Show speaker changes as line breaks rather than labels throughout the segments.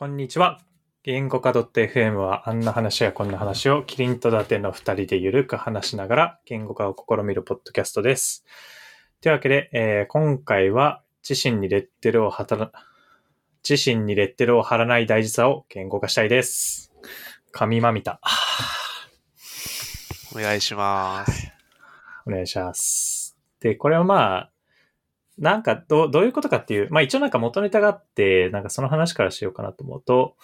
こんにちは。言語化 .fm はあんな話やこんな話をキリンと伊達の二人でゆるく話しながら言語化を試みるポッドキャストです。というわけで、えー今回は自身にレッテルを働自身にレッテルを貼らない大事さを言語化したいです。神まみた。
お願いします。
お願いします。で、これはまあ、なんかどう、どういうことかっていう、まあ一応なんか元ネタがあって、なんかその話からしようかなと思うと、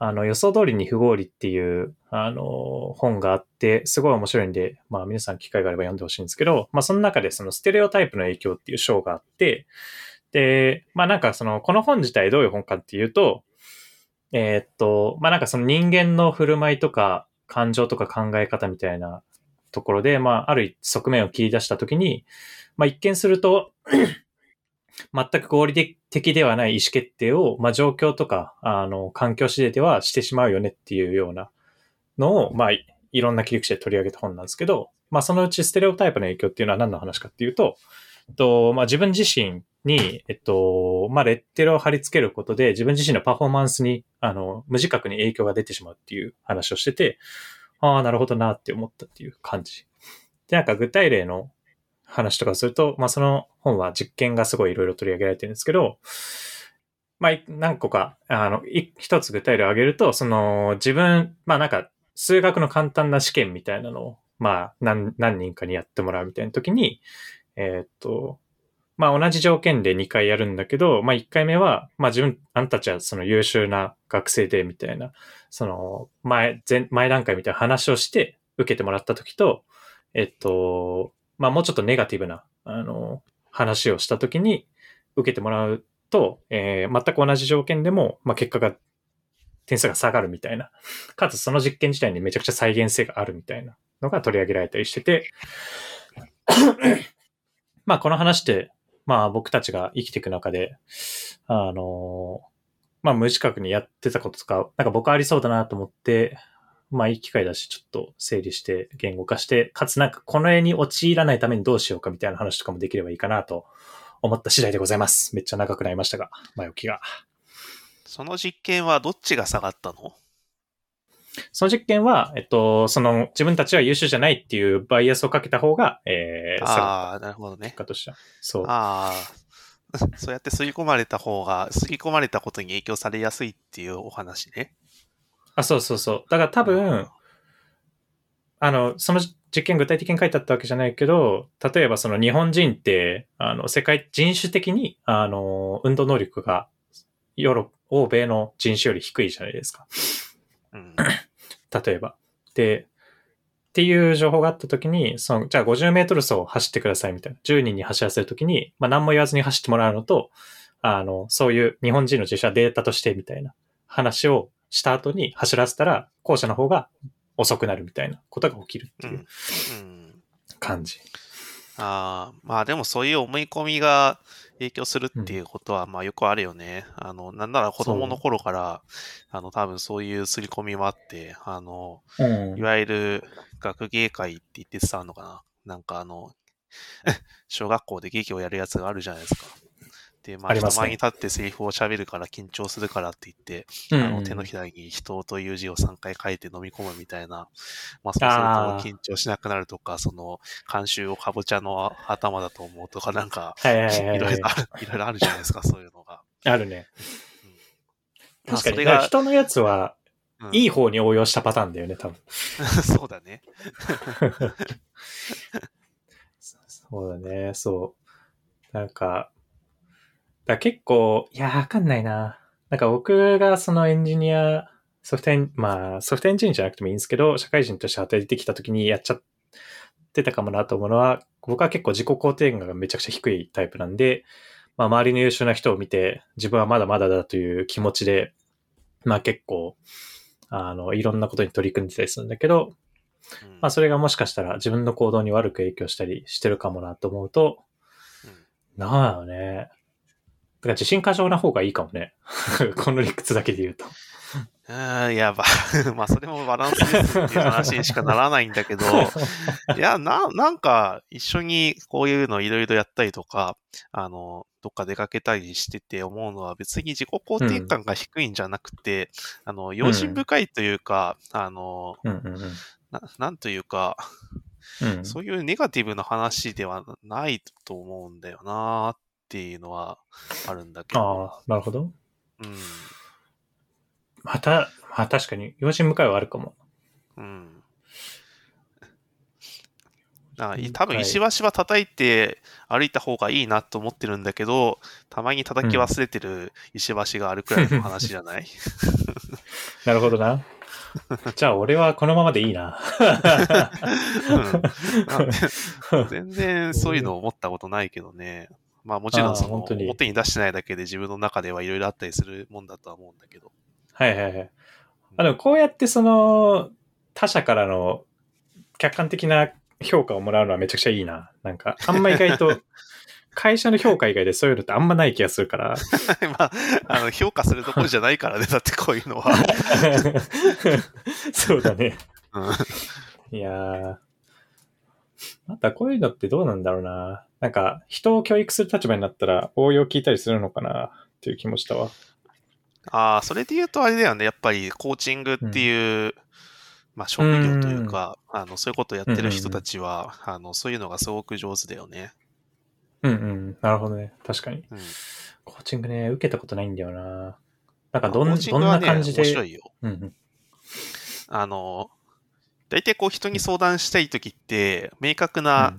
あの、予想通りに不合理っていう、あの、本があって、すごい面白いんで、まあ皆さん機会があれば読んでほしいんですけど、まあその中でそのステレオタイプの影響っていう章があって、で、まあなんかその、この本自体どういう本かっていうと、えーっと、まあなんかその人間の振る舞いとか感情とか考え方みたいなところで、まあある側面を切り出したときに、まあ一見すると、全く合理的ではない意思決定を、まあ状況とか、あの、環境次第ではしてしまうよねっていうようなのを、まあいろんな切り口で取り上げた本なんですけど、まあそのうちステレオタイプの影響っていうのは何の話かっていうと、えっと、まあ自分自身に、えっと、まあレッテルを貼り付けることで自分自身のパフォーマンスに、あの、無自覚に影響が出てしまうっていう話をしてて、ああ、なるほどなって思ったっていう感じ。で、なんか具体例の話とかすると、まあその本は実験がすごいいろいろ取り上げられてるんですけど、まあ何個か、あの、一つ具体例を挙げると、その自分、まあなんか数学の簡単な試験みたいなのを、まあ何何人かにやってもらうみたいな時に、えーっと、まあ同じ条件で2回やるんだけど、まあ1回目は、まあ自分、あんたたちはその優秀な学生でみたいな、その前、前、前段階みたいな話をして受けてもらった時と、えっと、まあもうちょっとネガティブな、あの、話をした時に受けてもらうと、えー全く同じ条件でも、まあ結果が、点数が下がるみたいな。かつその実験自体にめちゃくちゃ再現性があるみたいなのが取り上げられたりしてて、まあこの話って、まあ僕たちが生きていく中で、あのまあ無自覚にやってたこととか、なんか僕ありそうだなと思って、まあいい機会だし、ちょっと整理して言語化して、かつなんかこの絵に陥らないためにどうしようかみたいな話とかもできればいいかなと思った次第でございます。めっちゃ長くなりましたが、前置きが。
その実験はどっちが下がったの？
その実験は、えっと、その自分たちは優秀じゃないっていうバイアスをかけた方が、えー、下がっ
ああ、なるほどね
た結。果としては。そう。
ああ、そうやって吸い込まれた方が、吸い込まれたことに影響されやすいっていうお話ね。
あ、そうそうそう。だから多分、あの、その実験具体的に書いてあったわけじゃないけど、例えばその日本人って、あの、世界人種的に、あの、運動能力が、ヨーロッ欧米の人種より低いじゃないですか。
うん。
例えば。で、っていう情報があった時に、その、じゃあ50メートル走を走ってくださいみたいな。10人に走らせる時に、まあ何も言わずに走ってもらうのと、あの、そういう日本人の人種はデータとしてみたいな話をした後に走らせたら、後者の方が遅くなるみたいなことが起きるって
う。
いうん
うん、
感じ。
ああ、まあでもそういう思い込みが影響するっていうことは、まあよくあるよね。あの、なんなら子供の頃から、あの、多分そういう刷り込みもあって、あの、
うん
いわゆる学芸会って言ってたのかななんかあの、小学校で劇をやるやつがあるじゃないですか。で、まあ、人前に立ってセリフを喋るから緊張するからって言って、
うん
あの手のひらに人という字を3回書いて飲み込むみたいな、まあ、そうすると緊張しなくなるとか、その、監修をかぼちゃの頭だと思うとか、なんか、
はい
ろいろある、いろいろあるじゃないですか、そういうのが。
あるね。
まあ
確かに。から人のやつは、
うん
いい方に応用したパターンだよね、多分。
そうだね。
そうだね、そう。なんか、だ結構、いや、わかんないな。なんか僕がそのエンジニア、ソフトエン、まあ、ソフトエンジニアじゃなくてもいいんですけど、社会人として働いてきた時にやっちゃってたかもなと思うのは、僕は結構自己肯定感がめちゃくちゃ低いタイプなんで、まあ、周りの優秀な人を見て、自分はまだまだだという気持ちで、まあ結構、あの、いろんなことに取り組んでたりするんだけど、
うん。
まあそれがもしかしたら自分の行動に悪く影響したりしてるかもなと思うと、
うん。
なんやろね。から自信過剰な方がいいかもね。この理屈だけで言うと。
うん、いや、ば、まあ、それもバランスですっていう話にしかならないんだけど、いや、な、なんか、一緒にこういうのいろいろやったりとか、あの、どっか出かけたりしてて思うのは別に自己肯定感が低いんじゃなくて、あの、用心深いというか、あの、
うんうんうん。
ななんというか、
うん、
そういうネガティブな話ではないと思うんだよなっていうのはあるんだけど。
ああ、なるほど。
うん。
また、まあ確かに、用心深いはあるかも。
うん。あい多分石橋は叩いて歩いた方がいいなと思ってるんだけど、たまに叩き忘れてる石橋があるくらいの話じゃない、
なるほどな。じゃあ俺はこのままでいいな。
うん、全然そういうの思ったことないけどね。まあもちろんその
あー本当に
表に出してないだけで自分の中ではいろいろあったりするもんだとは思うんだけど。
はいはいはい。あでもこうやってその他者からの客観的な評価をもらうのはめちゃくちゃいいな。なんか、あんま意外と 会社の評価以外でそういうのってあんまない気がするから。
まあ、あの評価するところじゃないからね、だってこういうのは。
そうだね。
うん
いやー。またこういうのってどうなんだろうな。なんか、人を教育する立場になったら応用聞いたりするのかなっていう気もしたわ。
ああ、それで言うとあれだよね。やっぱりコーチングっていう、まあ職業というか、あの、そういうことをやってる人たちは、あの、そういうのがすごく上手だよね。
うんうん。なるほどね。確かに。
うん。
コーチングね、受けたことないんだよな。なんかどん,、
コーチン
どんな感じで。
白いよ。
うんうん。
あの、大体こう人に相談したいときって、明確な、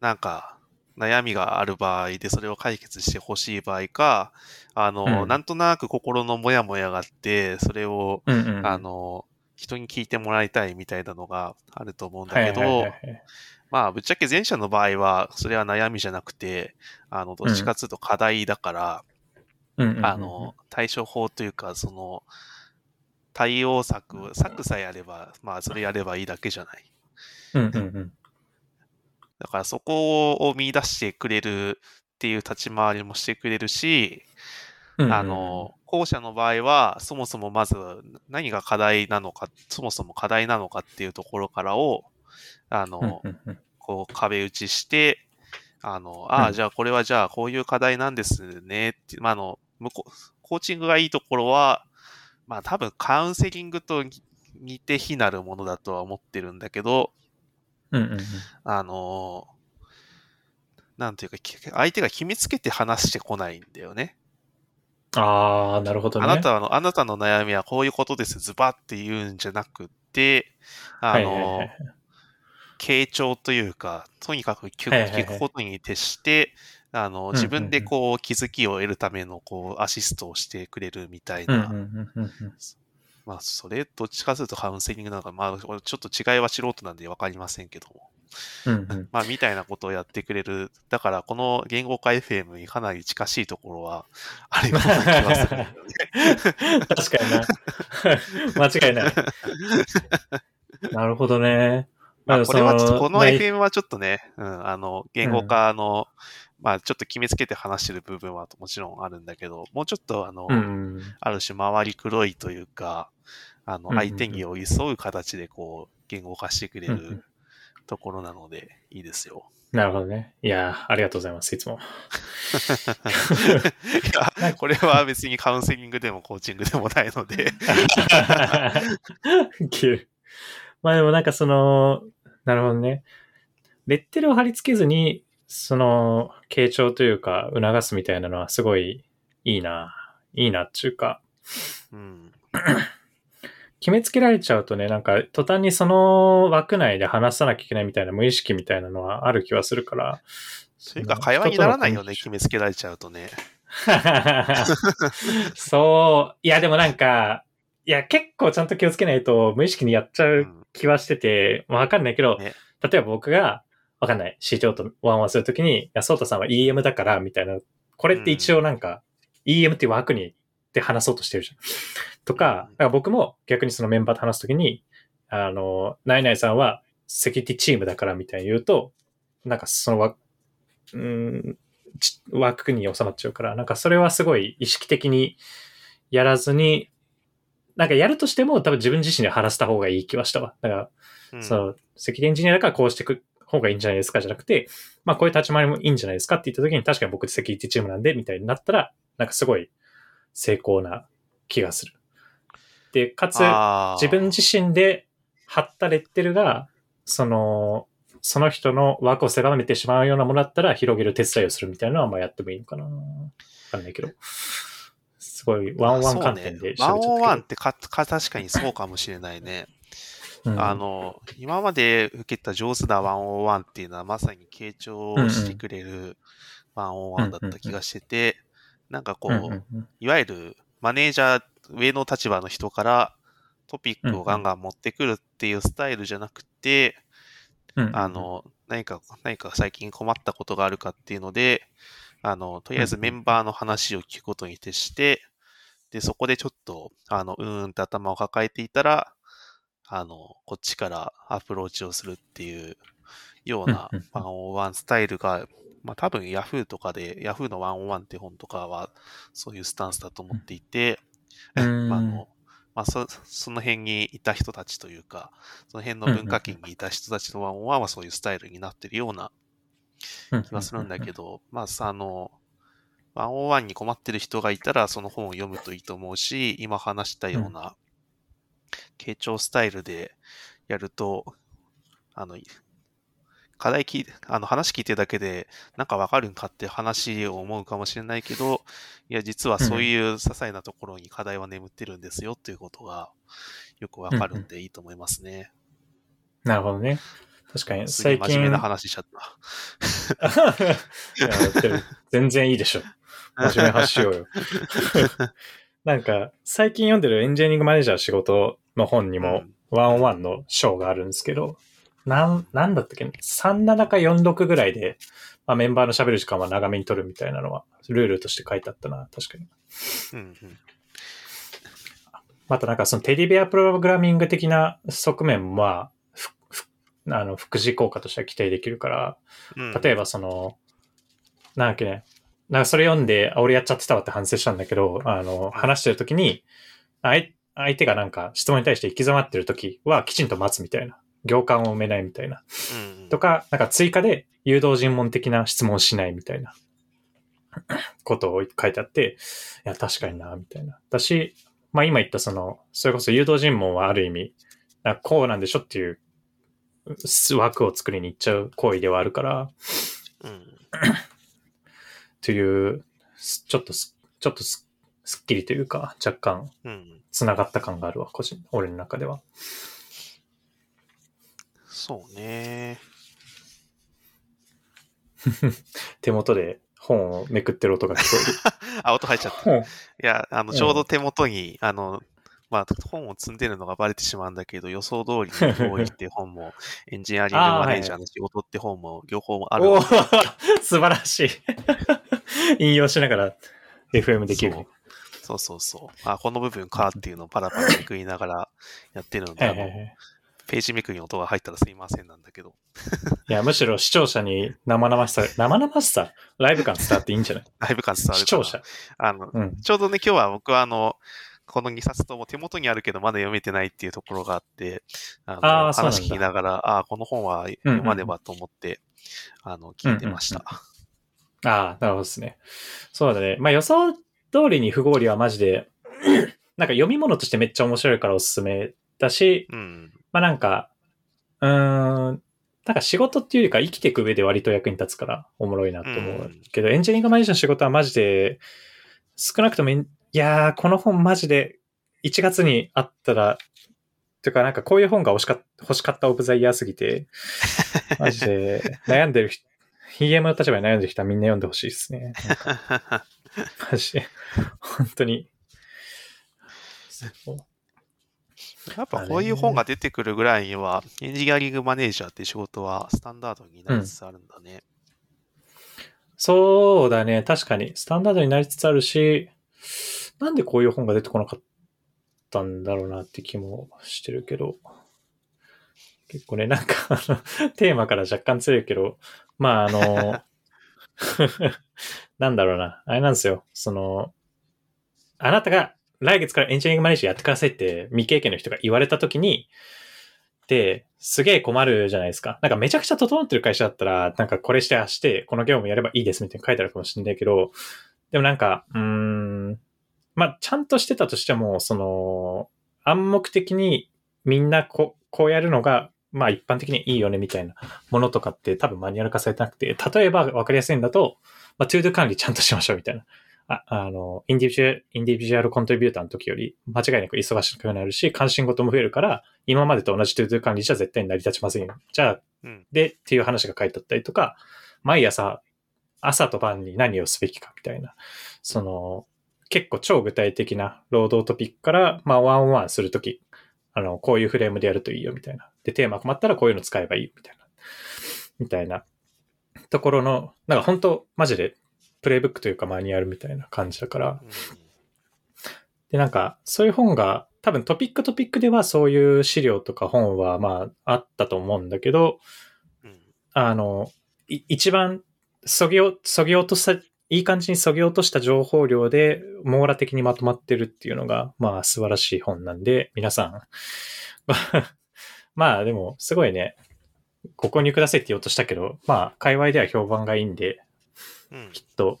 なんか、悩みがある場合でそれを解決してほしい場合か、あの、
うん。
なんとなく心のモヤモヤがあって、それを、
うんうん。うん。
あの、人に聞いてもらいたいみたいなのがあると思うんだけど、
はいはいはいはい。
まあ、ぶっちゃけ前者の場合は、それは悩みじゃなくて、あの、どっちかっていうと課題だから、
うん。
あの、対処法というか、その、対応策、策さえあれば、まあ、それやればいいだけじゃない。
うんうんうん。
だからそこを見出してくれるっていう立ち回りもしてくれるし、
うんうん
あの、後者の場合は、そもそもまず何が課題なのか、そもそも課題なのかっていうところからを、あの、
うんうんうん
こう壁打ちして、あの、ああ、
うん
じゃあこれはじゃあこういう課題なんですねって、まあ、あの、向こう、コーチングがいいところは、まあ多分カウンセリングと似て非なるものだとは思ってるんだけど、
うんうんうん
あのなんていうか、き相手が決めつけて話してこないんだよね。
ああ、なるほどね。
あなたの、あなたの悩みはこういうことです、ズバって言うんじゃなくて、あの、
はいはいはい
傾聴というか、とにかく聞くことに徹して、あの、
んうん
自分でこう気づきを得るためのこうアシストをしてくれるみたいな、
うんうんうんうんうん
まあそれどっちかというとカウンセリングなのか、まあちょっと違いは素人なんでわかりませんけども、
うんうん
まあみたいなことをやってくれる。だからこの言語化 FM にかなり近しいところはあるような気がするね。
確かにな。間違いない。なるほどね。
まあ、これはちょっと、この
まあ
FM はちょっとね、うん、あの、言語化の、まあ、ちょっと決めつけて話してる部分はもちろんあるんだけど、もうちょっと、あの、
うん。
ある種回り黒いというか、あの、相手に寄り添う形で、こう、言語化してくれるところなので、いいですよ。
なるほどね。いやー、ありがとうございます、いつも。
いや、これは別にカウンセリングでもコーチングでもないので、
まあでもなんかその、なるほどね。レッテルを貼り付けずに、その、傾聴というか、促すみたいなのはすごいいいな。いいなっていうか、
うん。
決めつけられちゃうとね、なんか途端にその枠内で話さなきゃいけないみたいな無意識みたいなのはある気はするから。
それか会話にならないよね、
人
決めつけられちゃうとね。
そう。いや、でもなんか、いや、結構ちゃんと気をつけないと無意識にやっちゃ
う。
うん気はしてて、わかんないけど、
ね
例えば僕が、わかんない、市長とワンワンするときに、いや、ソータさんは EM だから、みたいな、これって一応なんか、EM っていう枠に、で話そうとしてるじゃん。とか、から僕も逆にそのメンバーと話すときに、あの、ナイナイさんはセキュリティチームだからみたいに言うと、なんかそのわ、うーん、ち枠に収まっちゃうから、なんかそれはすごい意識的にやらずに、なんかやるとしても多分自分自身で晴らした方がいい気はしたわ。だから、
うん。
その、セキュリティエンジニアだからこうしていく方がいいんじゃないですかじゃなくて、まあこういう立ち回りもいいんじゃないですかって言った時に確かに僕セキュリティチームなんで、みたいになったら、なんかすごい成功な気がする。で、かつ、自分自身で貼ったレッテルが、その、その人の枠を狭めてしまうようなものだったら広げる手伝いをするみたいなのはまあやってもいいのかな。わかんないけど。すごいワンワン観点で
ワンワンってかか確かにそうかもしれないね。あの、今まで受けた上手なワンオンワンっていうのはまさに傾聴をしてくれるワンオンワンだった気がしてて、なんかこう、いわゆるマネージャー、上の立場の人からトピックをガンガン持ってくるっていうスタイルじゃなくて、あの、何か、何か最近困ったことがあるかっていうので、あの、とりあえずメンバーの話を聞くことに徹して、で、そこでちょっと、あの、うーんって頭を抱えていたら、あの、こっちからアプローチをするっていうようなワンオンワンスタイルが、まあ多分 Yahoo とかで、Yahoo のワンオンワンって本とかはそういうスタンスだと思っていて、ああの、まあそ、その辺にいた人たちというか、その辺の文化圏にいた人たちのワンオンワンはそういうスタイルになってるような気はするんだけど、まあさ、あの、ワンオンワンに困ってる人がいたら、その本を読むといいと思うし、今話したような、傾聴スタイルでやると、あの、課題聞いて、あの話聞いてるだけで、なんかわかるんかって話を思うかもしれないけど、いや、実はそういう些細なところに課題は眠ってるんですよっていうことがよくわかるんでいいと思いますね。
なるほどね。確かに、最近。
真面目な話しちゃった。
全然いいでしょ。真面目な話しようよ。なんか、最近読んでるエンジニアリングマネージャー仕事の本にも、ワンオンワンの章があるんですけど、なん、なんだったっけ ?37 か46ぐらいで、まあ、メンバーの喋る時間は長めに取るみたいなのは、ルールとして書いてあったな、確かに。
うんうん
またなんかそのテディベアプログラミング的な側面は、あの、副次効果としては期待できるから、
うん
例えばその、なんだっけね、なんかそれ読んで、あ、俺やっちゃってたわって反省したんだけど、あの、話してる時に、相相手がなんか質問に対して行き詰まってる時はきちんと待つみたいな。行間を埋めないみたいな。
うんうん
とか、なんか追加で誘導尋問的な質問をしないみたいなことを書いてあって、いや、確かにな、みたいな。だし、まあ今言ったその、それこそ誘導尋問はある意味、なこうなんでしょっていうす枠を作りに行っちゃう行為ではあるから、
うん
という、すちょっとす、ちょっとすすっきりというか、若干
うん
繋がった感があるわ、個人、俺の中では。
そうね。
手元で本をめくってる音が聞こえる。
あ、音入っちゃった。
本
いや、あの、
うん
ちょうど手元に、あの、まあ、本を積んでるのがバレてしまうんだけど、予想通りに不合理っていう本も、エンジニアリングマネージャーの仕事って本も、両方ある
素晴らしい。引用しながら FM できる。
そうそうそう。あ、この部分かっていうのをパラパラめくりながら やってるので、
はいはいはい。
あのページめくりの音が入ったらすいませんなんだけど。
いや、むしろ視聴者に生々しさ、生々しさ、ライブ感伝わっていいんじゃない？
ライブ感伝わる
視聴者。
あの、
うん。
ちょうどね、今日は僕はあの、この2冊とも手元にあるけどまだ読めてないっていうところがあって、あの話聞きながら、ああー、この本は読まねばと思って、あの、聞いてました。
ああ、なるほどですね。そうだね。まあ予想通りに不合理はマジで、なんか読み物としてめっちゃ面白いからおすすめだし、
うん。
まあなんか、うーん、なんか仕事っていうよりか生きていく上で割と役に立つからおもろいなと思うけど、エンジニアリングマネージャーの仕事はマジで、少なくともいやー、この本マジで1月にあったら、というかなんかこういう本が欲しかった欲しかったオブザイヤーすぎて、マジで悩んでる人、EM の立場に悩んでる人はみんな読んでほしいですね。マジで、本当に。
やっぱこういう本が出てくるぐらいには、エンジニアリングマネージャーって仕事はスタンダードになりつつあるんだね。
そうだね。確かに。スタンダードになりつつあるし、なんでこういう本が出てこなかったんだろうなって気もしてるけど。結構ね、なんか、テーマから若干強いけど、まあ、あの、なんだろうな。あれなんですよ。その、あなたが来月からエンジニアリングマネージャーやってくださいって未経験の人が言われたときに、で、すげえ困るじゃないですか。なんかめちゃくちゃ整ってる会社だったら、なんかこれしてあして、この業務やればいいですみたいな書いてあるかもしれないけど、でもなんか、うーん、まあ、ちゃんとしてたとしても、その、暗黙的にみんなこう、こうやるのが、まあ一般的にいいよねみたいなものとかって多分マニュアル化されてなくて、例えば分かりやすいんだと、まあ、 ToDo 管理ちゃんとしましょうみたいな。ああの、 individual、individual contributor の時より間違いなく忙しくなるし、関心事も増えるから、今までと同じ ToDo 管理じゃ絶対に成り立ちませんよ。じゃあ、
うん。
で、っていう話が書いてあったりとか、毎朝、朝と晩に何をすべきかみたいな、その、結構超具体的な労働トピックから、まあ、ワンワンするとき、あの、こういうフレームでやるといいよみたいな。で、テーマ困ったらこういうの使えばいいみたいな。みたいな。ところの、なんか本当マジでプレイブックというかマニュアルみたいな感じだから、
うん
で、なんか、そういう本が、多分トピックトピックではそういう資料とか本はまああったと思うんだけど、
うん。
あの、い一番、そぎを、そぎ落とした、いい感じにそぎ落とした情報量で網羅的にまとまってるっていうのが、まあ素晴らしい本なんで、皆さん、まあでも、すごいね、ご購入くださいって言おうとしたけど、まあ、界隈では評判がいいんで、
うん。
きっと、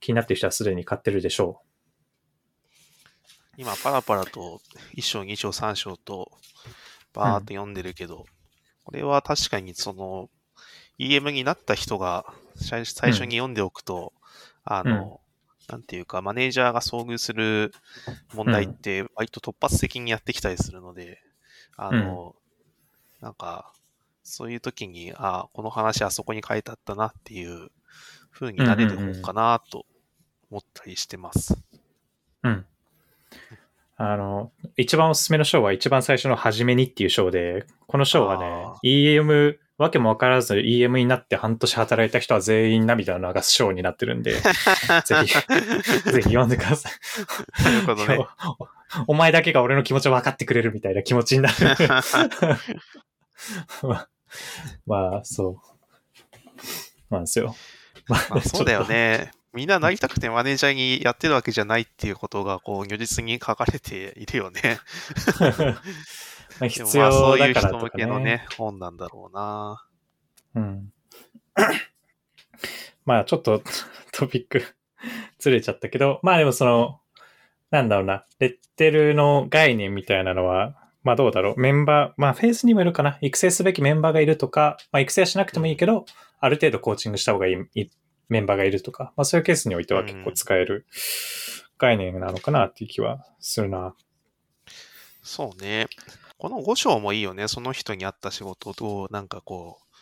気になってる人はすでに買ってるでしょ
今、パラパラと1章、2章、3章とバーっと読んでるけど、これは確かにその EM になった人が最最初に読んでおくと、あの、なんていうか、マネージャーが遭遇する問題って割と突発的にやってきたりするので、あの、なんか、そういう時に、あこの話あそこに書いてあったなっていう風になれる本かなと思ったりしてます。
う。うん。あの、一番おすすめの章は一番最初の初めにっていう章で、この章はね
あ、
EM、わけもわからず EM になって半年働いた人は全員涙を流す章になってるんで、ぜひ、ぜひ読んでください。
なるほどね。
お お前だけが俺の気持ちを分かってくれるみたいな気持ちになる。ま あまあ、そう。なんですよ。ま
まあ、そうだよ。ね。みんななりたくてマネージャーにやってるわけじゃないっていうことが、こう、如実に書かれているよね。
ちょっとまあ
で
必
もまあ、そう
要
いう人向。けのね、本なんだろうな。
うん。まあちょっと トピックずれちゃったけど、まあでもその、なんだろうな、レッテルの概念みたいなのは、まあどうだろう、メンバー、まあフェースにもいるかな、育成すべきメンバーがいるとか、まあ育成はしなくてもいいけど、ある程度コーチングした方がいいいメンバーがいるとか、まあそういうケースにおいては結構使える概念なのかなっていう気はするな。
そうね。この5章もいいよね。その人に合った仕事を、なんかこう、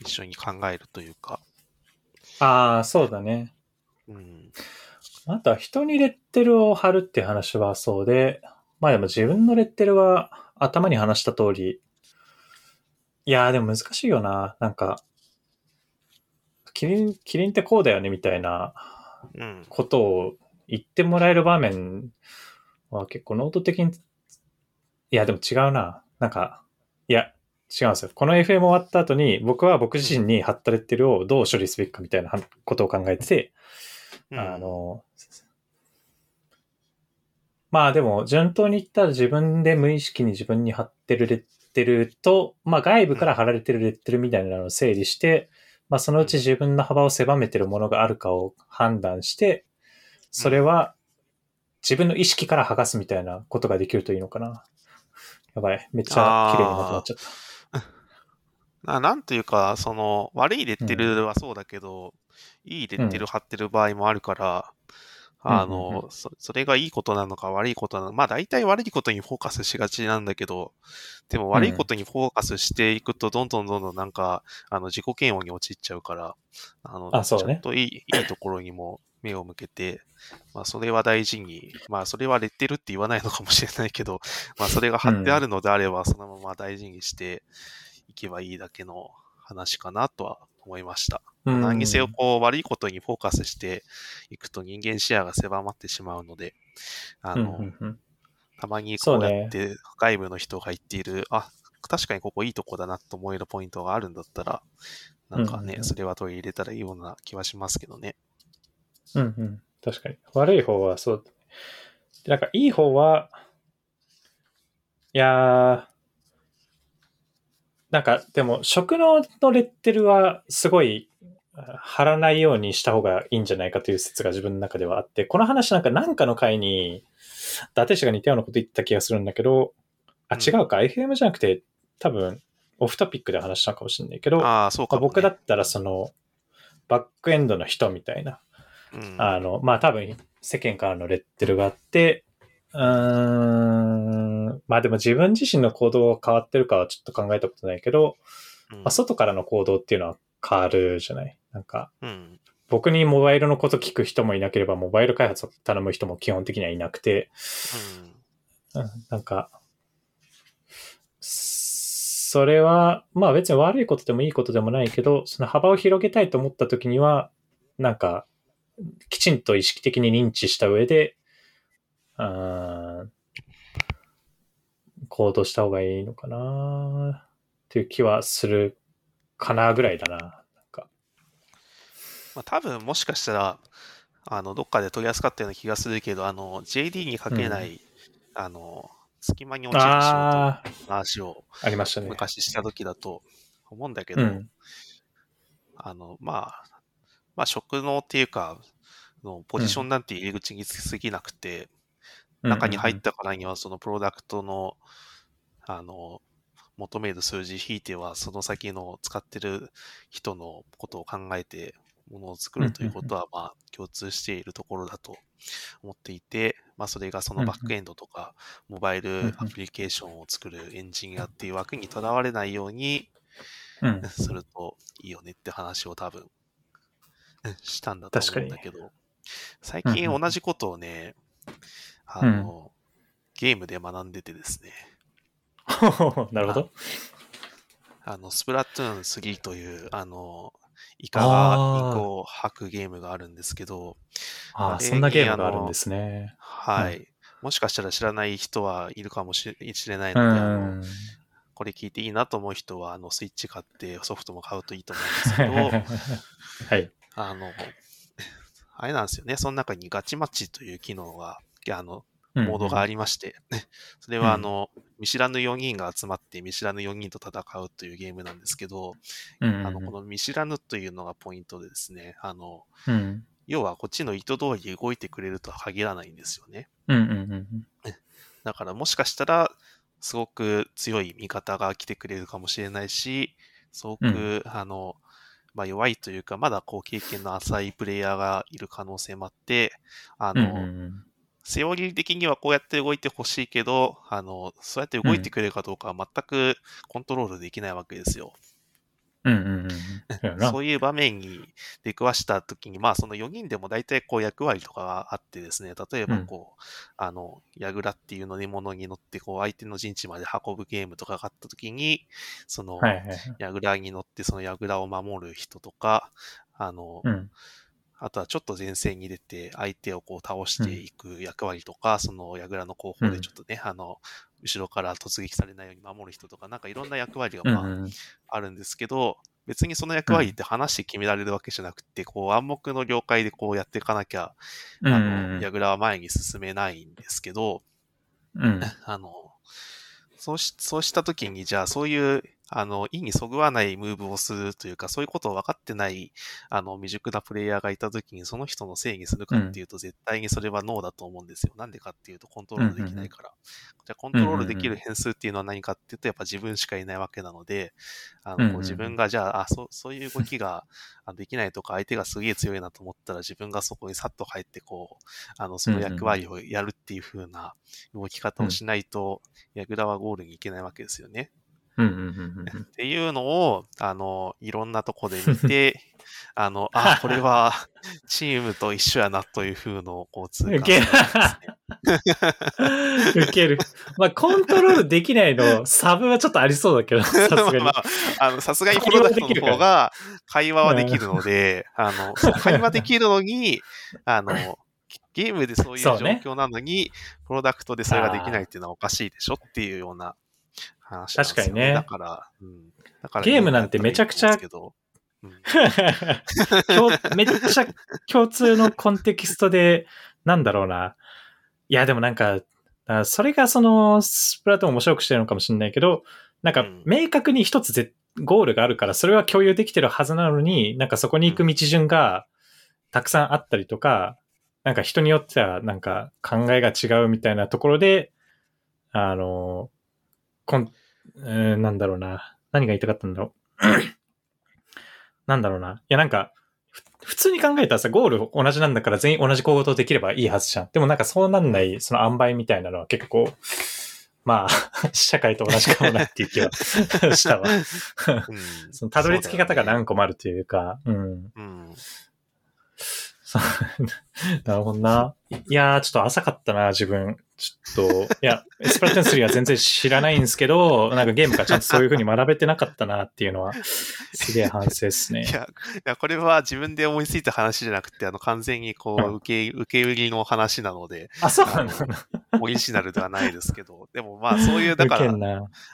一緒に考えるというか。
ああ、そうだね。
うん。
あとは人にレッテルを貼るって話はそうで、まあでも自分のレッテルは頭に話した通り、いやーでも難しいよな。なんか、キリン、キリンってこうだよねみたいな
うん。
ことを言ってもらえる場面は結構ノート的に、いやでも違うな。なんか、いや、違うんですよ。この FM 終わった後に僕は僕自身に貼ったレッテルをどう処理すべきかみたいなことを考えてて、
うん
あの、まあでも、順当に言ったら自分で無意識に自分に貼ってるレッテルと、まあ外部から貼られてるレッテルみたいなのを整理して、まあそのうち自分の幅を狭めてるものがあるかを判断して、それは自分の意識から剥がすみたいなことができるといいのかな。やばい。めっちゃ綺麗にまとまっちゃった。
ななんというか、その、悪いレッテルはそうだけど、いいレッテル貼ってる場合もあるから、あ
うんうんう
の、そそれがいいことなのか悪いことなのか、まあ大体悪いことにフォーカスしがちなんだけど、でも悪いことにフォーカスしていくと、どんどんどんどんなんか、あの、自己嫌悪に陥っちゃうから、あの、
あそうね。
ちゃんといい、いいところにも目を向けて、まあそれは大事に、まあそれはレッテルって言わないのかもしれないけど、まあそれが貼ってあるのであれば、そのまま大事にしていけばいいだけの話かなとは思いました。
うん
何にせよこう悪いことにフォーカスしていくと人間視野が狭まってしまうので、あ
うん
の、
うんうん
たまにこうやって外部の人が言っている、あ、確かにここいいとこだなと思えるポイントがあるんだったら、なんかね、
うんうんうん
それは取り入れたらいいような気はしますけどね。
うんうん。確かに。悪い方はそう。でなんか、いい方は、いやー、なんか、でも、食能のレッテルは、すごい、貼らないようにした方がいいんじゃないかという説が自分の中ではあって、この話なんか、なんかの回に、伊達氏が似たようなこと言った気がするんだけど、あ、
うん。
違うか、FM じゃなくて、多分、オフトピックで話したのかもしれないけど、
ああ、そうかね。
僕だったら、その、バックエンドの人みたいな、
うん、
あの、まあ多分世間からのレッテルがあって、うーん、まあでも自分自身の行動が変わってるかはちょっと考えたことないけど、
うん
まあ、外からの行動っていうのは変わるじゃない？なんか、
うん。
僕にモバイルのこと聞く人もいなければ、モバイル開発を頼む人も基本的にはいなくて、
うん。
うんなんか、それは、まあ別に悪いことでもいいことでもないけど、その幅を広げたいと思った時には、なんか、きちんと意識的に認知した上で、行動した方がいいのかなっていう気はするかなぐらいだな。なんか
まあ、多分もしかしたら、あの、どっかで取り扱ったような気がするけど、あの、JD にかけない、あの、隙間に落ちる仕事の
あ
話を
あ、ありましたね。
昔した時だと思うんだけど、
うん。
あの、まあ、まあ、職能っていうか、のポジションなんて入り口につきすぎなくて、中に入ったからには、そのプロダクトの、あの、求める数字引いては、その先の使ってる人のことを考えて、ものを作るということは、まあ、共通しているところだと思っていて、まあ、それがそのバックエンドとか、モバイルアプリケーションを作るエンジニアっていう枠にとらわれないようにするといいよねって話を多分、したんだと思うんだけど、最近同じことをね、あの、ゲームで学んでてですね、
なるほど。
あの、スプラトゥーン3という、あの、イカがインコを吐くゲームがあるんですけど、
ああ、そんなゲームがあるんですね。
はい。もしかしたら知らない人はいるかもしれない
うん。
ので、あのこれ聞いていいなと思う人は、あの、スイッチ買ってソフトも買うといいと思うんですけど、
はい。
あの、あれなんですよね。その中にガチマッチという機能が、あの、モードがあ
り、
りまして、それはあの、見知らぬ4人が集まって見知らぬ4人と戦うというゲームなんですけど、
うん
あの、この見知らぬというのがポイントでですね、あの、
うん。
要はこっちの意図通り動いてくれるとは限らないんですよね。だからもしかしたら、すごく強い味方が来てくれるかもしれないし、すごく、あの、まあ、弱いというか、まだこう経験の浅いプレイヤーがいる可能性もあって、あ
うん。
の、
うんうん
セオリー的にはこうやって動いてほしいけど、あの、そうやって動いてくれるかどうかは全くコントロールできないわけですよ。
うんうんうんうん。そう
いう場面に出くわしたときに、まあその4人でも大体こう役割とかがあってですね、例えばこう、あの、ヤグラっていう乗り物に乗ってこう相手の陣地まで運ぶゲームとかがあったときに、その。ヤグラに乗ってそのヤグラを守る人とか、あの、
うん。
あとはちょっと前線に出て相手をこう倒していく役割とか、その櫓の後方でちょっとね、あの、後ろから突撃されないように守る人とか、なんかいろんな役割がまあ、
うんうん。
あるんですけど、別にその役割って話して決められるわけじゃなくて、こう暗黙の了解でこうやっていかなきゃ、
うん
あ
うん。
の、櫓は前に進めないんですけど、
うん。
あの、そうし、そうしたときに、じゃあそういう、あの、意にそぐわないムーブをするというか、そういうことを分かってない、あの、未熟なプレイヤーがいたときに、その人のせいにするかっていうと、絶対にそれはノーだと思うんですよ。なんでかっていうと、コントロールできないから。じゃあ、コントロールできる変数っていうのは何かっていうと、やっぱ自分しかいないわけなので、あの、こう自分が、じゃあ、あ、そう、そういう動きがあできないとか、相手がすげえ強いなと思ったら、自分がそこにさっと入って、こう、あの、その役割をやるっていう風な動き方をしないと、ヤグラはゴールに行けないわけですよね。
うんうんうんうん
っていうのを、あの、いろんなとこで見て、あの、あ、これはチームと一緒やなという風のをこう通過ね。
ウケる。まあ、コントロールできないの、サブはちょっとありそうだけど、さすがに
ま。あ、あの、さすがにプロダクトの方が会話はできるので、あの、会話できるのに、あの、ゲームでそういう状況なのに、プロダクトでそれができないっていうのはおかしいでしょっていうような話なんですよ、
確かにね。
だから、うん。だから
ゲームなんてめちゃくちゃ
うん。
共めっちゃ共通のコンテキストで、なんだろうな。いや、でもなんか、あそれがその、スプラトゥーンを面白くしてるのかもしれないけど、なんか
うん、
明確に一つぜゴールがあるから、それは共有できてるはずなのに、なんかそこに行く道順がたくさんあったりとか、なんか人によってはなんか考えが違うみたいなところで、あの、こん、えーなんだろうな。何が言いたかったんだろう。なんだろうな。いや、なんか、ふ普通に考えたらさ、ゴール同じなんだから全員同じ行動できればいいはずじゃん。でもなんかそうなんない、その塩梅みたいなのは結構、まあ、社会と同じかもなっていう気は したわ。
うん
そのたどり着き方が何個もあるというか、うん。
うん。
そうなるほどな。いやー、ちょっと浅かったな、自分。ちょっと、いや、スプラトゥーン3は全然知らないんですけど、なんかゲームからちゃんとそういう風に学べてなかったなっていうのは、すげえ反省っすね
い。や、いや、これは自分で思いついた話じゃなくて、あの、完全にこ
う
受け、受け売りの話なので、
あ、そうなんだ。
オリジナルではないですけど、でもまあ、そういう、だから。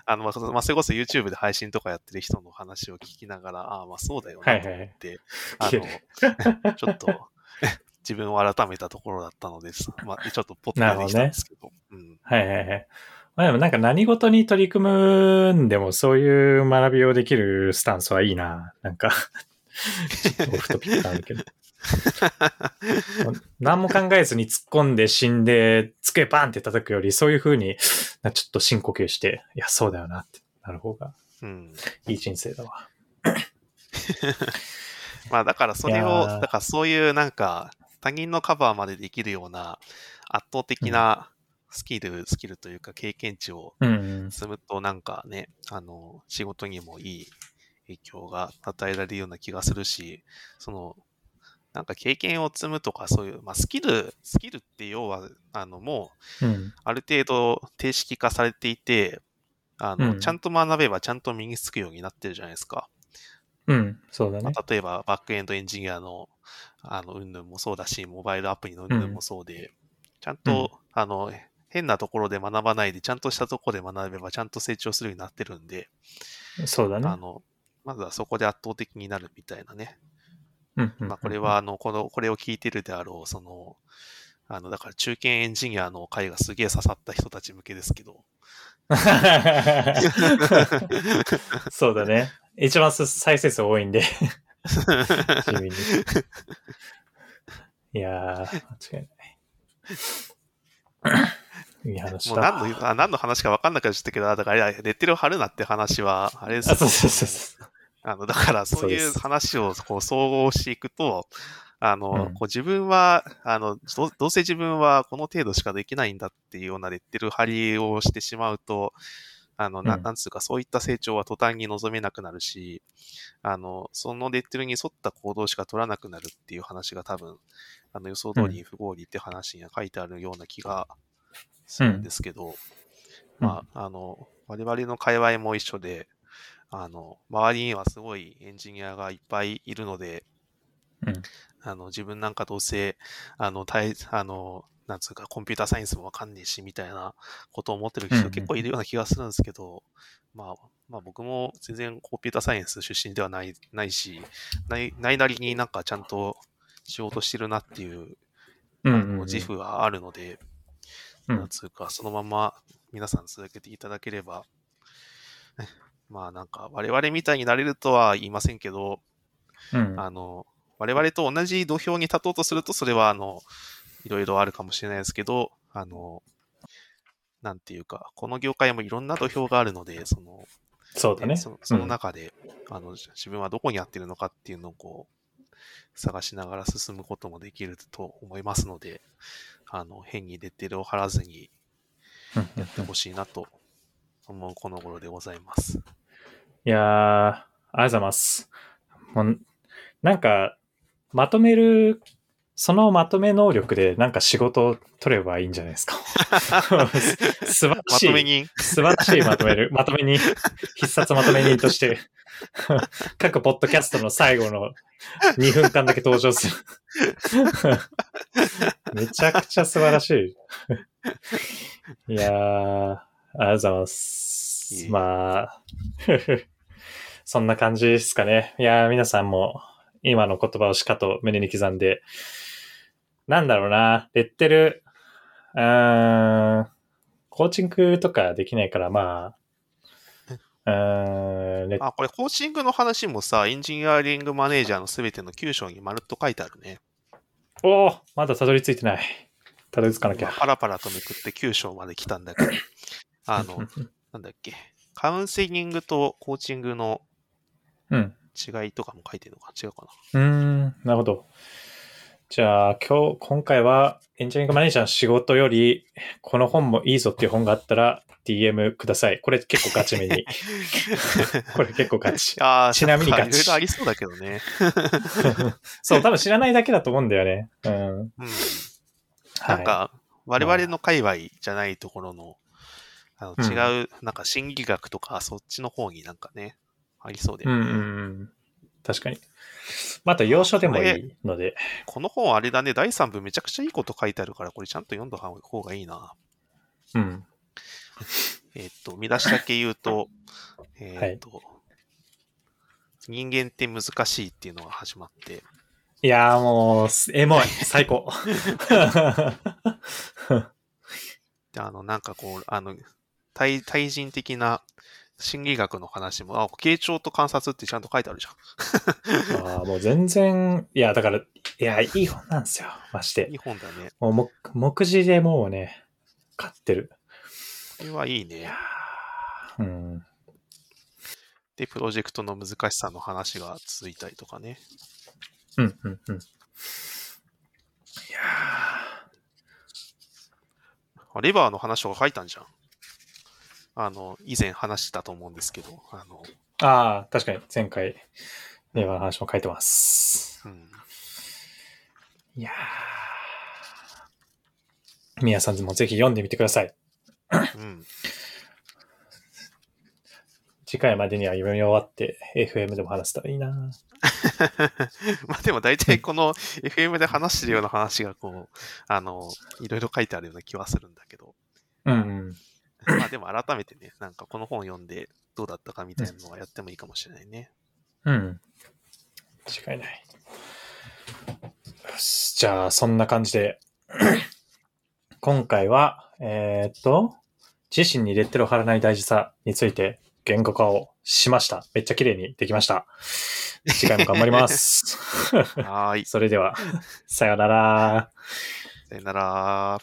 あの、まあ、そまあそれこそ YouTube で配信とかやってる人の話を聞きながら、ああ、まあそうだよなと
はいはいはい。
思って、あの、ちょっと、自分を改めたところだったのです。まあ、ちょっとポッと出てきたんですけど。うん。
はいはいはい。まあでもなんか何事に取り組むんでもそういう学びをできるスタンスはいいな。なんか、ちょっとオフトピックあるけど。何も考えずに突っ込んで死んで、机バンって叩くより、そういう風に、なちょっと深呼吸して、いや、そうだよなってなる方が
うん。
いい人生だわ。
まあだからそれを、だからそういうなんか他人のカバーまでできるような圧倒的なスキル、スキルというか経験値を
うん。
積むとなんかね、あの、仕事にもいい影響が与えられるような気がするし、その、なんか経験を積むとかそういう、まあスキル、スキルって要は、あのもう
うん。
ある程度定式化されていて、あの、
うん
ちゃんと学べばちゃんと身につくようになってるじゃないですか。
うん。そうだね。
まあ、例えばバックエンドエンジニアの、あの、云々もそうだし、モバイルアプリの云々もそうで、ちゃんと、あの、変なところで学ばないで、ちゃんとしたところで学べば、ちゃんと成長するようになってるんで、
そうだね
あ。の、まずはそこで圧倒的になるみたいなね。
うんうん
まあ、これは、あの、この、これを聞いてるであろう、その、あの、だから中堅エンジニアの会がすげえ刺さった人たち向けですけど、
そうだね。一番再生数多いんで。に。いやー、間違いない。いい話
もう
だ。
何の、あ何の話か分かんなくなっちゃったけど、あだから、レッテルを貼るなって話は、あれです
あ、そうそうそうそう。
あの、だから、そういう話をこう総合していくと、あの、
うん
こう自分は、あのど、どうせ自分はこの程度しかできないんだっていうようなレッテル張りをしてしまうと、あの、な
うん。
なんつうか、そういった成長は途端に望めなくなるし、あの、そのレッテルに沿った行動しか取らなくなるっていう話が多分、あの、予想通り不合理って話には書いてあるような気がするんですけど、まあ、あの、我々の界隈も一緒で、あの、周りにはすごいエンジニアがいっぱいいるので、
うん。
あの、自分なんかどうせ、あの、大、あの、なんつうか、コンピューターサイエンスもわかんねえし、みたいなことを思ってる
うんうん
人結構いるような気がするんですけど、まあ、まあ僕も全然コンピューターサイエンス出身ではない、ないし、ない、ないなりになんかちゃんと仕事してるなっていう、あ
うんうんうん。
の自負があるので、
うん。
なんつうか、そのまま皆さん続けていただければ、ねまあなんか我々みたいになれるとは言いませんけど、
うん。
あの、我々と同じ土俵に立とうとすると、それはあの、いろいろあるかもしれないですけど、あの、なんていうか、この業界もいろんな土俵があるので、その、
そうだね。
そその
うん
中で、あの、自分はどこにやってるのかっていうのをこう、探しながら進むこともできると思いますので、あの、変にレッテルを貼らずに
うん
やってほしいなと思うこの頃でございます。
いやー、ありがとうございます。もうなんか、まとめる、そのまとめ能力でなんか仕事を取ればいいんじゃないですか。す 素晴ら
ま
しい。
とめに、
素晴らしいまとめる。まとめに、必殺まとめ人として、各ポッドキャストの最後の2分間だけ登場する。めちゃくちゃ素晴らしい。いやー、ありがとうございます。まあ、そんな感じですかね。いやー、皆さんも今の言葉をしかと胸に刻んで、なんだろうな、レッテル、うーん、コーチングとかできないから、まあ、うーん、レッ
あ、これ、コーチングの話もさ、エンジニアリングマネージャーのすべての9章にまるっと書いてあるね。
おーまだたどり着いてない。たどり着かなきゃ。
今パラパラとめくって9章まで来たんだけど、あの、なんだっけ、カウンセリングとコーチングの
うん。
違いとかも書いてるのか。違うか
うーん、なるほど。じゃあ、今日、今回はエンジニアリングマネージャーの仕事より、この本もいいぞっていう本があったら、DM ください。これ結構ガチめに。これ結構ガチ。
な。ああ、
ちなみにガチ
いろいろありそうだけどね。
そう、多分知らないだけだと思うんだよね。うん。
うん。
は
ないんか、我々の界隈じゃないところの、あの
うん
違う、なんか心理学とか、そっちの方になんかね、ありそうで、
うんうんうん。確かに。まあ、あと要所でもいいので。
この本あれだね、第3部めちゃくちゃいいこと書いてあるから、これちゃんと読んだ方がいいな。
うん。
えっ、と、見出しだけ言うと、えっ、と、人間って難しいっていうのが始まって、
いやーもう、すエモい。最高。
で、あの、なんかこう、あの、対、対人的な心理学の話も、あ、傾聴と観察ってちゃんと書いてあるじゃん。
あーもう全然、いや、だから、いや、いい本なんですよ。まして
いい。本だね。
もう目、目次でもうね、買ってる。
これはいい
いやうん。
で、プロジェクトの難しさの話が続いたりとかね。
うん、うん、うん。いや
あレバーの話とか書いたんじゃん。あの、以前話したと思うんですけど、あの、
ーああ、確かに前回、令和の話も書いてます。
うん。
いやー皆さんもぜひ読んでみてください。
うん。
次回までには読み終わって、FM でも話せたらいいな
まあでも大体この FM で話してるような話がこう、あの、いろいろ書いてあるような気はするんだけど、
うん、うん。
まあでも改めてね、なんかこの本読んでどうだったかみたいなのはやってもいいかもしれないね。
うん。違いない。よし。じゃあ、そんな感じで、今回は、えーっと、自身にレッテルを貼らない大事さについて言語化をしました。めっちゃ綺麗にできました。次回も頑張ります。
はーい。
それでは、さよなら。
さよなら。